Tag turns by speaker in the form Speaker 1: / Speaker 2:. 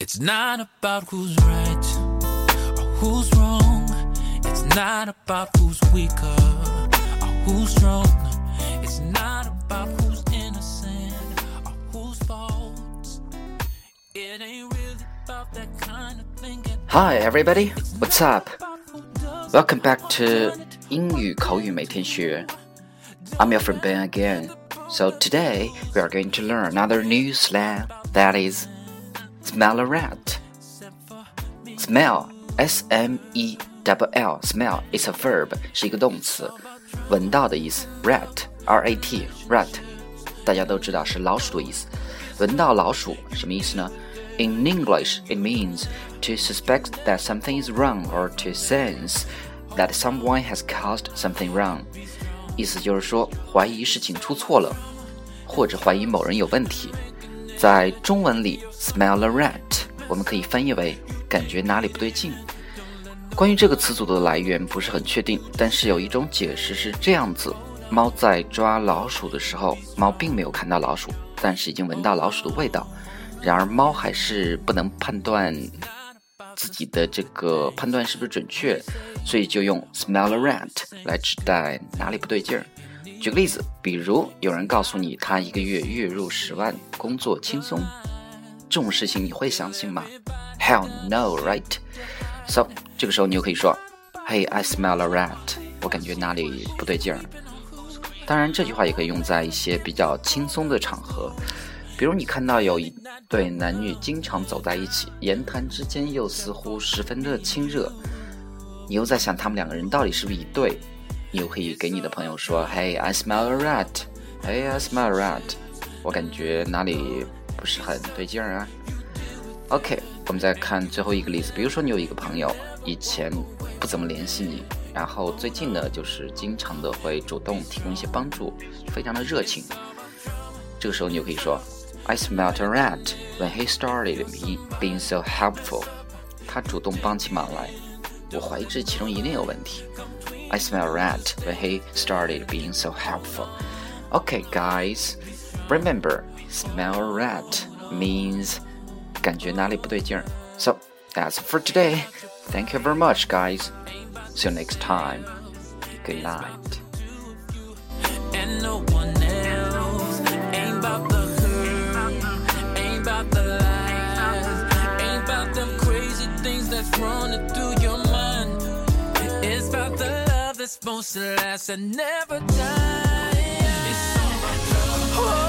Speaker 1: It's not about who's right or who's wrong. It's not about who's weaker or who's strong. It's not about who's innocent or whose fault. It ain't really about that kind of thing.
Speaker 2: Hi everybody, what's up? Welcome back to 英语口语每天学。I'm your friend Ben again. So today we are going to learn another new slang that is smell a rat. Smell, S M E W L, smell is a verb，是一个动词，闻到的意思。Rat, R A T, rat，大家都知道是老鼠的意思。闻到老鼠什么意思呢？In English, it means to suspect that something is wrong or to sense that someone has caused something wrong. 意思就是说怀疑事情出错了，或者怀疑某人有问题。 在中文里，smell a rat，我们可以翻译为感觉哪里不对劲。关于这个词组的来源不是很确定，但是有一种解释是这样子：猫在抓老鼠的时候，猫并没有看到老鼠，但是已经闻到老鼠的味道。然而猫还是不能判断自己的这个判断是不是准确。所以就用 smell a rat 来指代哪里不对劲儿。举个例子，比如有人告诉你他一个月月入十万，工作轻松，这种事情你会相信吗？Hell no, right? So 这个时候你就可以说，Hey, I smell a rat，我感觉哪里不对劲儿。当然，这句话也可以用在一些比较轻松的场合，比如你看到有一对男女经常走在一起，言谈之间又似乎十分的亲热。你又在想他们两个人到底是不是一对？你又可以给你的朋友说：“Hey, I smell a rat. Hey, I smell a rat. 我感觉哪里不是很对劲儿啊。” OK，我们再看最后一个例子。比如说，你有一个朋友，以前不怎么联系你，然后最近呢，就是经常的会主动提供一些帮助，非常的热情。这个时候，你就可以说：“I smell a rat when he started me being so helpful。”他主动帮起忙来。我怀疑这其中一定有问题。I smell a rat when he started being so helpful. Okay, guys, remember, smell a rat means 感觉哪里不对劲儿。So that's for today. Thank you very much, guys. See you next time. Good night.
Speaker 1: And no supposed to last and never die. It's all about love.